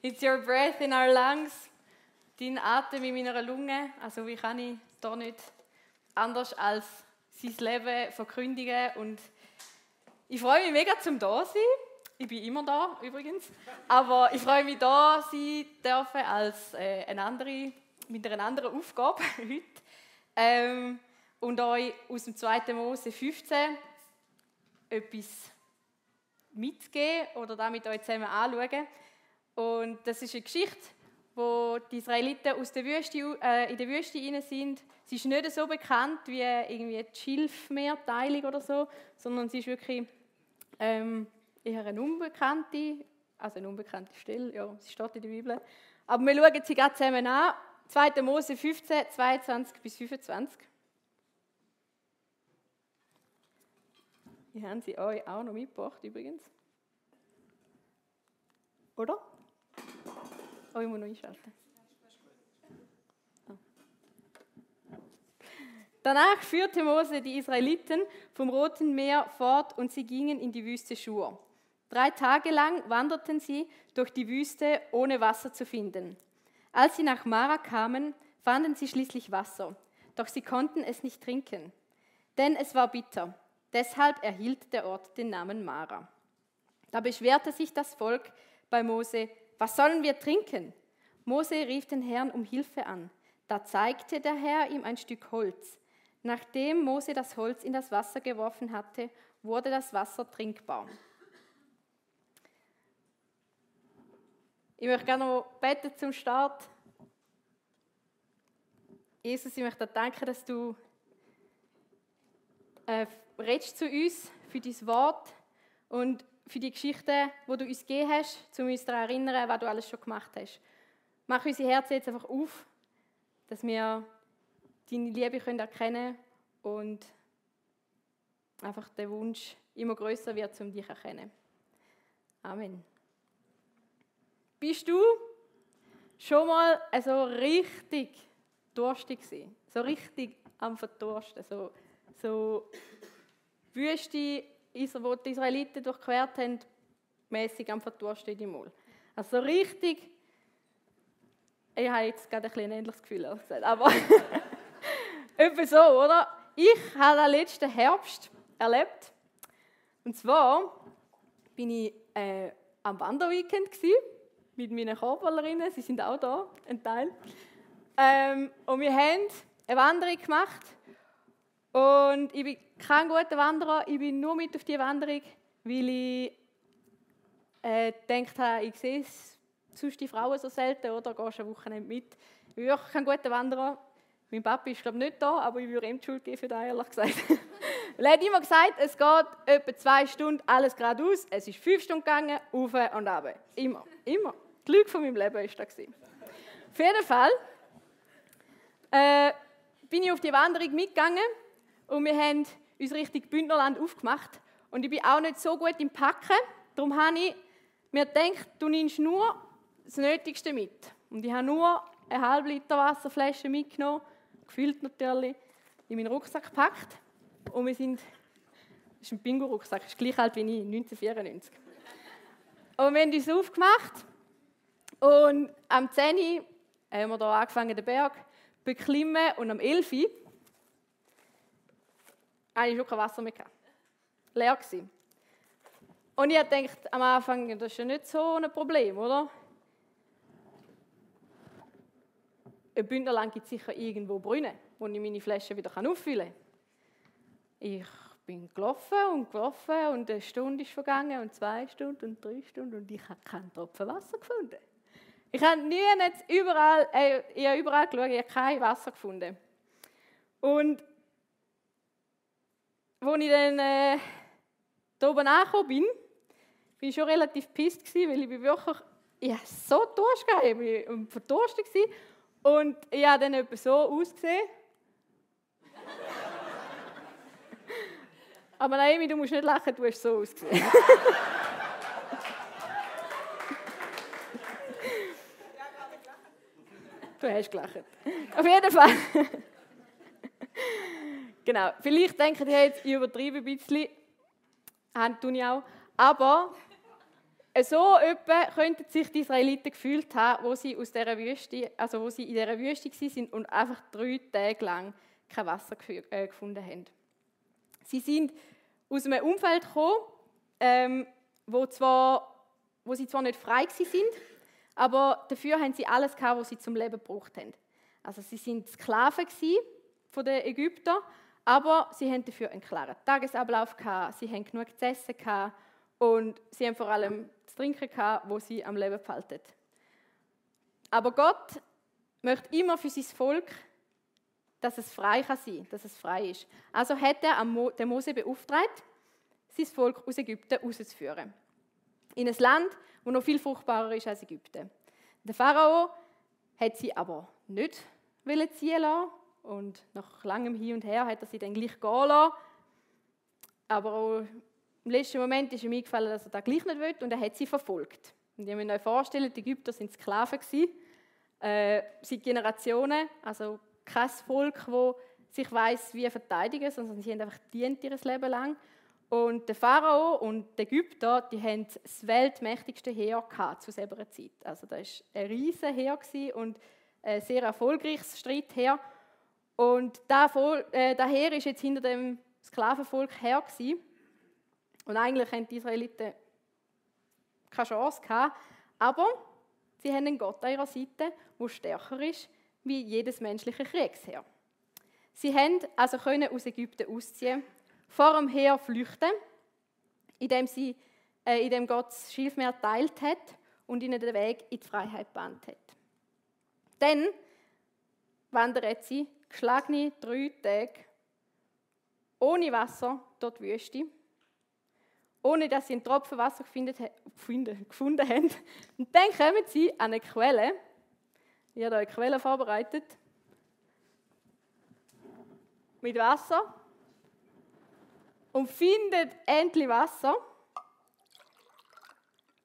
It's your breath in our lungs. Dein Atem in meiner Lunge. Also wie kann ich da nicht anders als sein Leben verkündigen und ich freue mich mega zum da sein. Ich bin immer da übrigens, aber ich freue mich da sein dürfen als äh, eine andere, mit einer anderen Aufgabe heute ähm, und euch aus dem 2. Mose 15 etwas mitgeben oder damit euch zusammen anschauen. Und das ist eine Geschichte, wo die Israeliten aus der Wüste, äh, in der Wüste rein sind. Sie ist nicht so bekannt wie irgendwie die Schilfmeerteilung oder so, sondern sie ist wirklich ähm, eher eine unbekannte, also eine unbekannte Stelle, ja, sie steht in der Bibel. Aber wir schauen sie gerade zusammen an. 2. Mose 15, 22 bis 25. Die haben sie euch auch noch mitgebracht übrigens. Oder? Oh, ich muss noch einschalten. Danach führte Mose die Israeliten vom Roten Meer fort und sie gingen in die Wüste Schur. Drei Tage lang wanderten sie durch die Wüste, ohne Wasser zu finden. Als sie nach Mara kamen, fanden sie schließlich Wasser, doch sie konnten es nicht trinken, denn es war bitter. Deshalb erhielt der Ort den Namen Mara. Da beschwerte sich das Volk bei Mose, was sollen wir trinken? Mose rief den Herrn um Hilfe an. Da zeigte der Herr ihm ein Stück Holz. Nachdem Mose das Holz in das Wasser geworfen hatte, wurde das Wasser trinkbar. Ich möchte gerne noch beten zum Start. Jesus, ich möchte dir danken, dass du äh, redest zu uns für dein Wort und für die Geschichte, wo du uns gegeben hast, um uns daran zu erinnern, was du alles schon gemacht hast. Mach unsere Herzen jetzt einfach auf, dass wir deine Liebe können erkennen und einfach der Wunsch immer größer wird, um dich zu erkennen. Amen. Bist du schon mal so richtig durstig gewesen? So richtig am Verdursten? So, so Wüste, wo die Israeliten durchquert haben, mäßig am Verdursten in die Mol. Also so richtig, ich habe jetzt gerade ein, ein ähnliches Gefühl, gesagt, aber etwa so, oder? Ich habe den letzten Herbst erlebt. Und zwar bin ich äh, am Wanderweekend mit meinen Korballerinnen, sie sind auch da, ein Teil. Ähm, und wir haben eine Wanderung gemacht. Und ich bin kein guter Wanderer, ich bin nur mit auf die Wanderung, weil ich äh, gedacht habe, ich sehe sonst die Frauen so selten, oder gehst eine Woche mit. Ich bin wirklich kein guter Wanderer. Mein Papa ist, glaube ich, nicht da, aber ich würde ihm die Schuld geben für das, ehrlich gesagt. er hat immer gesagt, es geht etwa zwei Stunden, alles geradeaus. Es ist fünf Stunden gegangen, auf und ab. Immer, immer. Die Lüge von meinem Leben war das. Auf jeden Fall äh, bin ich auf die Wanderung mitgegangen und wir haben uns richtig Bündnerland aufgemacht. Und ich bin auch nicht so gut im Packen. Darum habe ich mir gedacht, du nimmst nur das Nötigste mit. Und ich habe nur eine halbe Liter Wasserflasche mitgenommen, gefüllt natürlich, in meinen Rucksack gepackt. Und wir sind, das ist ein Bingo-Rucksack, ist gleich alt wie ich, 1994. Und wir haben uns aufgemacht und am 10. haben wir hier angefangen, den Berg beklimmen und am 11. hatte schon kein Wasser mehr. Leer gewesen. Und ich dachte am Anfang, das ist ja nicht so ein Problem, oder? Ein Bündnerland gibt sicher irgendwo Brunnen, wo ich meine Flasche wieder auffüllen kann. Ich bin gelaufen und gelaufen und eine Stunde ist vergangen und zwei Stunden und drei Stunden und ich habe keinen Tropfen Wasser gefunden. Ich habe nie jetzt überall, äh, ich habe überall geschaut, ich habe kein Wasser gefunden. Und als ich dann äh, da oben angekommen bin, bin ich schon relativ pisst weil ich wirklich ich so Durst gehabt, ich war verdurstet und ich habe dann etwa so ausgesehen. Aber Naomi, du musst nicht lachen, du hast so ausgesehen. Du hast gelacht. Auf jeden Fall. genau. Vielleicht denken die jetzt, ich übertreibe ein bisschen. Haben tun ich auch. Aber so etwa könnten sich die Israeliten gefühlt haben, wo sie aus dieser Wüste, also wo sie in dieser Wüste sind und einfach drei Tage lang kein Wasser äh, gefunden haben. Sie sind aus einem Umfeld gekommen, ähm, wo, zwar, wo sie zwar nicht frei sind, aber dafür haben sie alles gehabt, was sie zum Leben gebraucht haben. Also sie sind Sklaven von den Ägyptern, aber sie haben dafür einen klaren Tagesablauf gehabt, sie haben genug zu essen gehabt und sie haben vor allem zu trinken gehabt, wo sie am Leben behalten. Aber Gott möchte immer für sein Volk, dass es frei kann sein, dass es frei ist. Also hat er den Mose beauftragt, sein Volk aus Ägypten rauszuführen. In ein Land, wo noch viel fruchtbarer ist als Ägypten. Der Pharao hat sie aber nicht ziehen lassen und nach langem Hin und Her hat er sie dann gleich gehen lassen. Aber im letzten Moment ist ihm eingefallen, dass er das gleich nicht will und er hat sie verfolgt. Und ihr müsst euch vorstellen, die Ägypter sind Sklaven äh, seit Generationen, also kein Volk, das sich weiß, wie verteidigen, sondern sie haben einfach dient ihr Leben lang. Und der Pharao und die Ägypter, die haben das weltmächtigste Heer zu selber Zeit. Also das war ein riesiges Heer und ein sehr erfolgreiches Streitheer. Und das äh, Heer ist jetzt hinter dem Sklavenvolk her gewesen. Und eigentlich haben die Israeliten keine Chance gehabt. Aber sie haben einen Gott an ihrer Seite, der stärker ist wie jedes menschliche Kriegsheer. Sie haben also können aus Ägypten ausziehen, vor dem Heer flüchten, indem, sie, äh, indem Gott das Schilfmeer teilt hat und ihnen den Weg in die Freiheit bahnt hat. Dann wandern sie geschlagene drei Tage ohne Wasser die Wüste ohne dass sie einen Tropfen Wasser gefunden, haben. Und dann kommen sie an eine Quelle. Ich habe eine Quelle vorbereitet. Mit Wasser. Und finden endlich Wasser.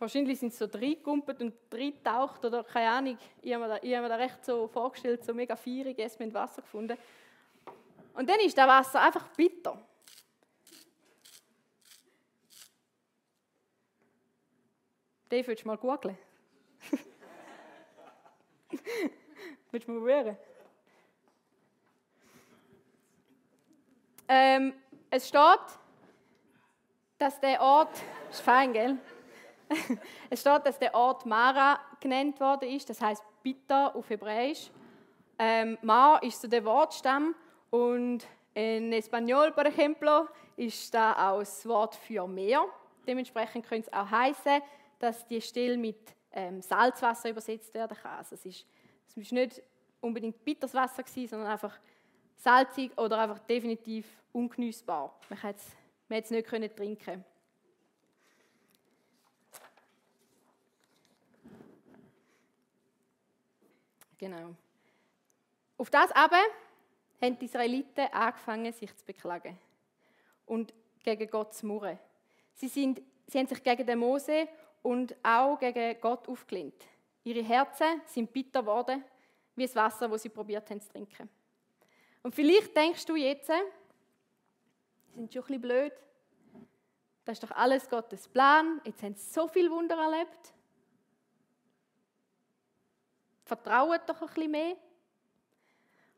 Wahrscheinlich sind sie so reingekumpelt und taucht oder keine Ahnung. Ich habe, mir habe mir da recht so vorgestellt, so mega fierig, erst mit Wasser gefunden. Und dann ist das Wasser einfach bitter. Dave, willst du mal googeln? willst du mal probieren? Ähm, es steht, dass der Ort, ist fein, gell? es steht, dass der Ort Mara genannt worden ist, das heißt bitter auf Hebräisch. Ähm, Mar ist so der Wortstamm und in Espanol, por ejemplo, ist da auch das Wort für Meer. Dementsprechend könnte es auch heißen dass die Stille mit ähm, Salzwasser übersetzt werden kann. Also es ist, es ist nicht unbedingt bitteres Wasser gewesen, sondern einfach salzig oder einfach definitiv ungenießbar. Man hätte es nicht können trinken. Genau. Auf das aber haben die Israeliten angefangen, sich zu beklagen und gegen Gott zu murren. Sie, sind, sie haben sich gegen den Mose und auch gegen Gott aufgelehnt. Ihre Herzen sind bitter geworden, wie das Wasser, das sie probiert haben zu trinken. Und vielleicht denkst du jetzt, sie sind schon ein bisschen blöd. Das ist doch alles Gottes Plan. Jetzt haben sie so viel Wunder erlebt. Vertrauen doch ein bisschen mehr.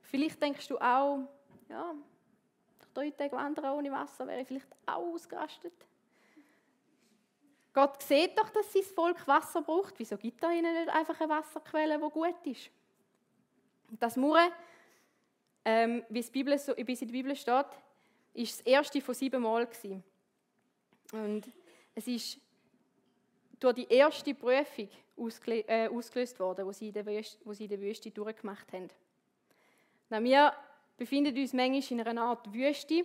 Vielleicht denkst du auch, ja, drei Tage wandern ohne Wasser wäre ich vielleicht auch ausgerastet. Gott sieht doch, dass sein Volk Wasser braucht. Wieso gibt er ihnen nicht einfach eine Wasserquelle, die gut ist? Das Murren, ähm, wie, es Bibel so, wie es in der Bibel steht, ist das erste von sieben Mal. Gewesen. Und es ist durch die erste Prüfung äh, ausgelöst worden, die sie, in der Wüste, die sie in der Wüste durchgemacht haben. Wir befinden uns manchmal in einer Art Wüste,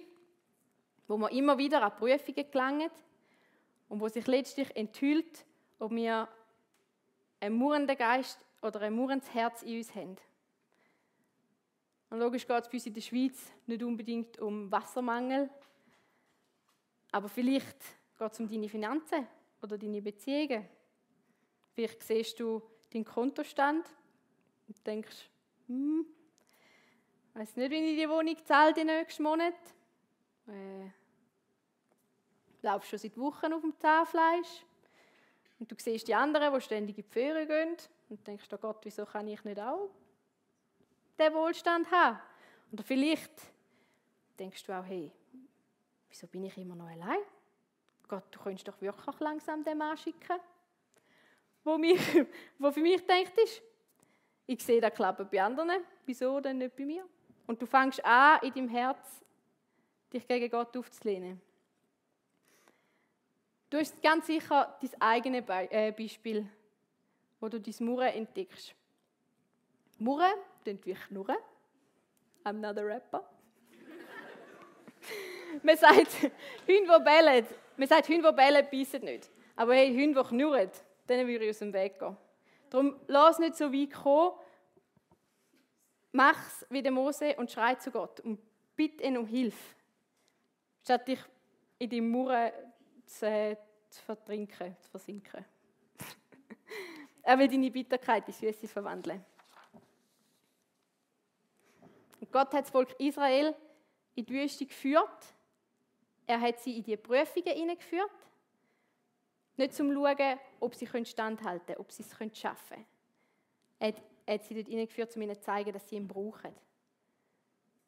wo wir immer wieder an Prüfungen gelangen und wo sich letztlich enthüllt, ob wir einen murrenden Geist oder ein murrendes Herz in uns haben. Und logisch geht es bei uns in der Schweiz nicht unbedingt um Wassermangel, aber vielleicht geht es um deine Finanzen oder deine Beziehungen. Vielleicht siehst du deinen Kontostand und denkst, hm, weiß nicht, wie ich die Wohnung zahle den nächsten Monat. Äh, laufst schon seit Wochen auf dem Zahnfleisch. Und du siehst die anderen, die ständig in die Ferien gehen und denkst, oh Gott, wieso kann ich nicht auch den Wohlstand haben? Oder vielleicht denkst du auch, hey, wieso bin ich immer noch allein? Gott, du könntest doch wirklich langsam den Mann schicken, wo, mich, wo für mich denkt ist. Ich sehe das klappen bei anderen, wieso denn nicht bei mir? Und du fängst an, in deinem Herz dich gegen Gott aufzulehnen. Du hast ganz sicher dein eigenes Be äh, Beispiel, wo du dein Murren entdeckst. Murren klingt wie Knurren. I'm not a rapper. man sagt, Hunde, die bellen, man sagt, Hunde, die bellen, beißen nicht. Aber hey, Hunde, die knurren, denen würde ich aus dem Weg gehen. Darum lass nicht so weit kommen. Mach es wie der Mose und schrei zu Gott und bitte ihn um Hilfe. Statt dich in die Murren zu, äh, zu vertrinken, zu versinken. er will deine Bitterkeit in Süße verwandeln. Und Gott hat das Volk Israel in die Wüste geführt. Er hat sie in die Prüfungen hineingeführt. Nicht zum Schauen, ob sie standhalten können, ob sie es schaffen können. Er hat, er hat sie dort hineingeführt, um ihnen zu zeigen, dass sie ihn brauchen.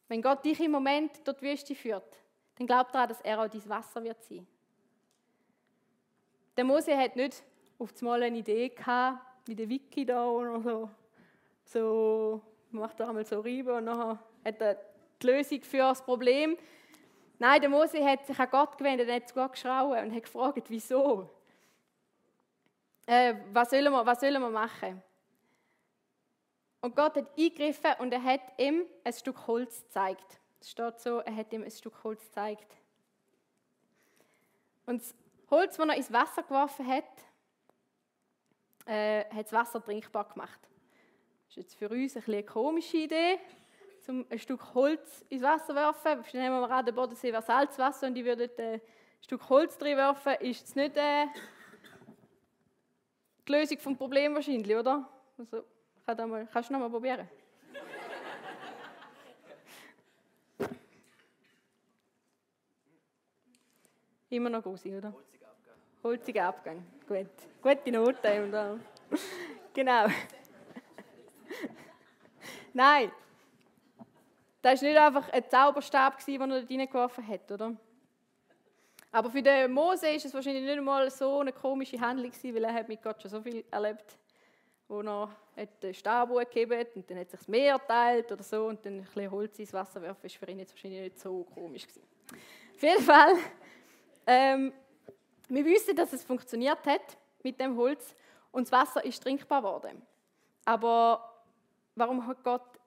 Wenn Gott dich im Moment dort Wüste führt, dann glaub daran, dass er auch dein Wasser wird sein. Der Mose hat nicht auf einmal eine Idee gehabt, wie der Wiki da oder so. So, macht er einmal so rüber und dann hat er die Lösung für das Problem. Nein, der Mose hat sich an Gott gewendet, er hat zu Gott geschrauen und hat gefragt, wieso? Äh, was, sollen wir, was sollen wir machen? Und Gott hat eingegriffen und er hat ihm ein Stück Holz gezeigt. Es steht so, er hat ihm ein Stück Holz gezeigt. Und das Holz, das er ins Wasser geworfen hat, äh, hat das Wasser trinkbar gemacht. Das ist jetzt für uns ein eine komische Idee, um ein Stück Holz ins Wasser werfen. Nehmen wir an, der Bodensee wäre Salzwasser und ich würde ein Stück Holz drin werfen. Ist es nicht äh, die Lösung des Problems wahrscheinlich, oder? Also, kann mal, kannst du noch mal probieren? Immer noch groß, oder? Holziger Abgang. Holziger Abgang. Gut. Gute Note. genau. Nein. Das war nicht einfach ein Zauberstab, den er dort reingeworfen hat, oder? Aber für den Mose ist es wahrscheinlich nicht einmal so eine komische Handlung weil er hat mit Gott schon so viel erlebt, wo er den Stab gegeben und dann hat sich das Meer geteilt oder so und dann ein bisschen Holz ins Wasser werfen, ist für ihn jetzt wahrscheinlich nicht so komisch gewesen. Auf jeden Fall, ähm, wir wissen, dass es funktioniert hat mit dem Holz und das Wasser ist trinkbar geworden. Aber warum hat Gott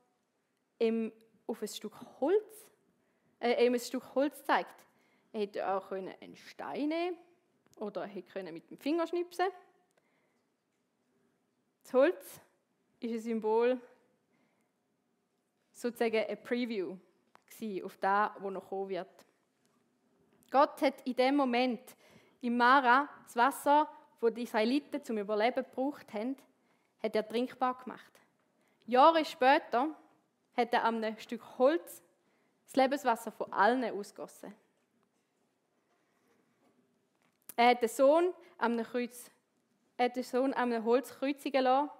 ihm auf ein Stück Holz, äh, ihm ein Stück Holz gezeigt? Er hätte auch einen Stein nehmen oder er hätte mit dem Finger schnipsen Das Holz ist ein Symbol, sozusagen ein Preview auf das, was noch kommen wird. Gott hat in dem Moment im Mara das Wasser, das die Israeliten zum Überleben gebraucht haben, hat er trinkbar gemacht. Jahre später hat er an einem Stück Holz das Lebenswasser von allen ausgossen. Er hat den Sohn am Kreuz, er hat den Sohn am Holz kreuzigen lassen,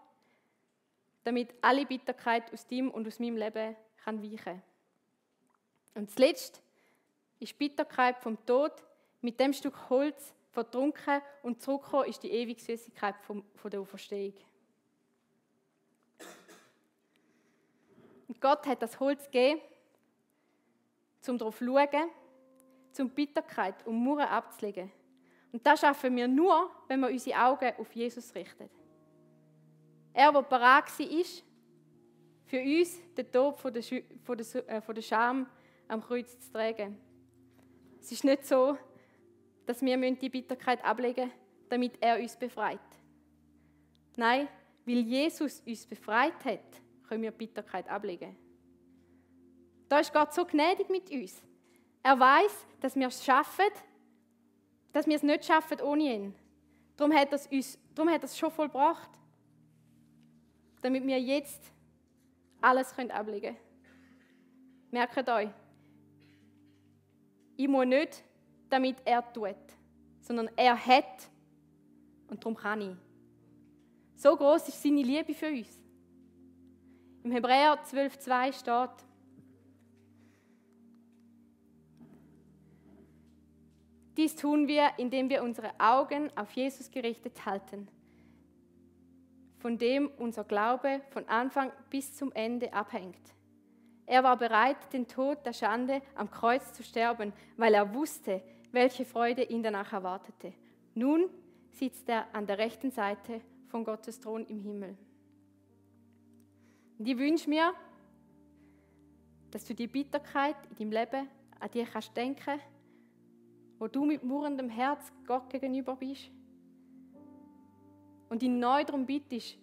damit alle Bitterkeit aus ihm und aus meinem Leben kann weichen Und zuletzt ist Bitterkeit vom Tod mit dem Stück Holz vertrunken und zurückgekommen ist die ewige Süßigkeit von der Auferstehung. Gott hat das Holz gegeben, um darauf zu schauen, um Bitterkeit und Murren abzulegen. Und das schaffen wir nur, wenn wir unsere Augen auf Jesus richten. Er, der bereit war, für uns den Tod äh, von der Scham am Kreuz zu tragen. Es ist nicht so, dass wir die Bitterkeit ablegen müssen, damit er uns befreit. Nein, weil Jesus uns befreit hat, können wir Bitterkeit ablegen. Da ist Gott so gnädig mit uns. Er weiß, dass wir es schaffen, dass wir es nicht schaffen ohne ihn. Darum hat er uns, darum hat er es schon vollbracht, damit wir jetzt alles können ablegen. Merkt euch, ich muss nicht, damit er tut, sondern er hat und darum kann ich. So groß ist seine Liebe für uns. Im Hebräer 12,2 steht, Dies tun wir, indem wir unsere Augen auf Jesus gerichtet halten, von dem unser Glaube von Anfang bis zum Ende abhängt. Er war bereit, den Tod der Schande am Kreuz zu sterben, weil er wusste, welche Freude ihn danach erwartete. Nun sitzt er an der rechten Seite von Gottes Thron im Himmel. Und ich wünsche mir, dass du die Bitterkeit in deinem Leben an dir kannst denken, wo du mit murrendem Herz Gott gegenüber bist und ihn neu darum bittest,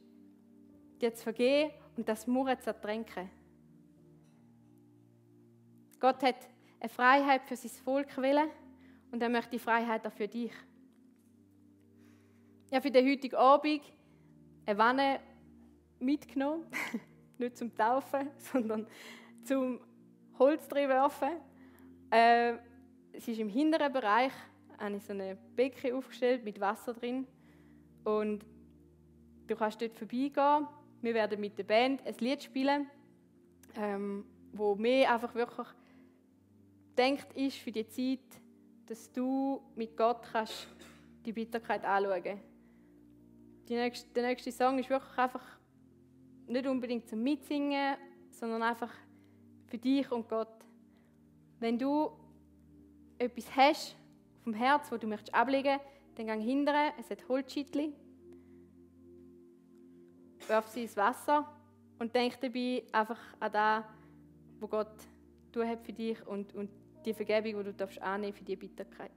dir zu vergehen und das Murren zu ertränken. Gott hat eine Freiheit für sein Volk willen und er möchte die Freiheit auch für dich. Ich habe für den heutigen Abend eine Wanne mitgenommen, nicht zum Taufen, sondern zum Holz werfen. Äh, es ist im hinteren Bereich eine so eine Becken aufgestellt mit Wasser drin und du kannst dort vorbeigehen. Wir werden mit der Band ein Lied spielen, ähm, wo mir einfach wirklich denkt ist für die Zeit, dass du mit Gott kannst die Bitterkeit anschauen. Nächste, der nächste Song ist wirklich einfach nicht unbedingt zum Mitsingen, sondern einfach für dich und Gott. Wenn du etwas hast vom Herz, wo du möchtest ablegen, dann geh hinterher, es hat Holzschittli, werf sie ins Wasser und denk dabei einfach an das, was Gott tun hat für dich und, und die Vergebung, die du darfst annehmen für die Bitterkeit.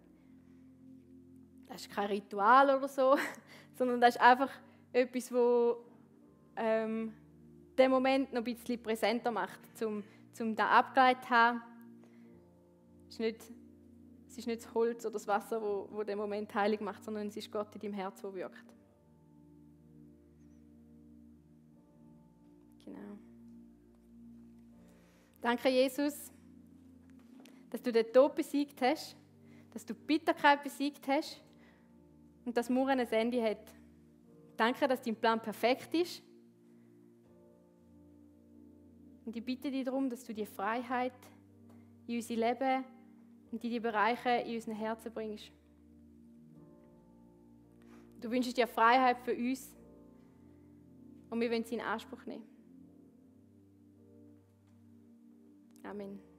Das ist kein Ritual oder so, sondern das ist einfach etwas, wo ähm, den Moment noch ein bisschen präsenter macht, um, um da abgeleitet zu haben. Es ist, nicht, es ist nicht das Holz oder das Wasser, wo, wo den Moment heilig macht, sondern es ist Gott in deinem Herz, der wirkt. Genau. Danke, Jesus dass du den Tod besiegt hast, dass du die Bitterkeit besiegt hast und dass Murren ein Ende hat. Danke, dass dein Plan perfekt ist. Und ich bitte dich darum, dass du die Freiheit in unser Leben und in die Bereiche in unseren Herzen bringst. Du wünschst dir Freiheit für uns und wir wollen sie in Anspruch nehmen. Amen.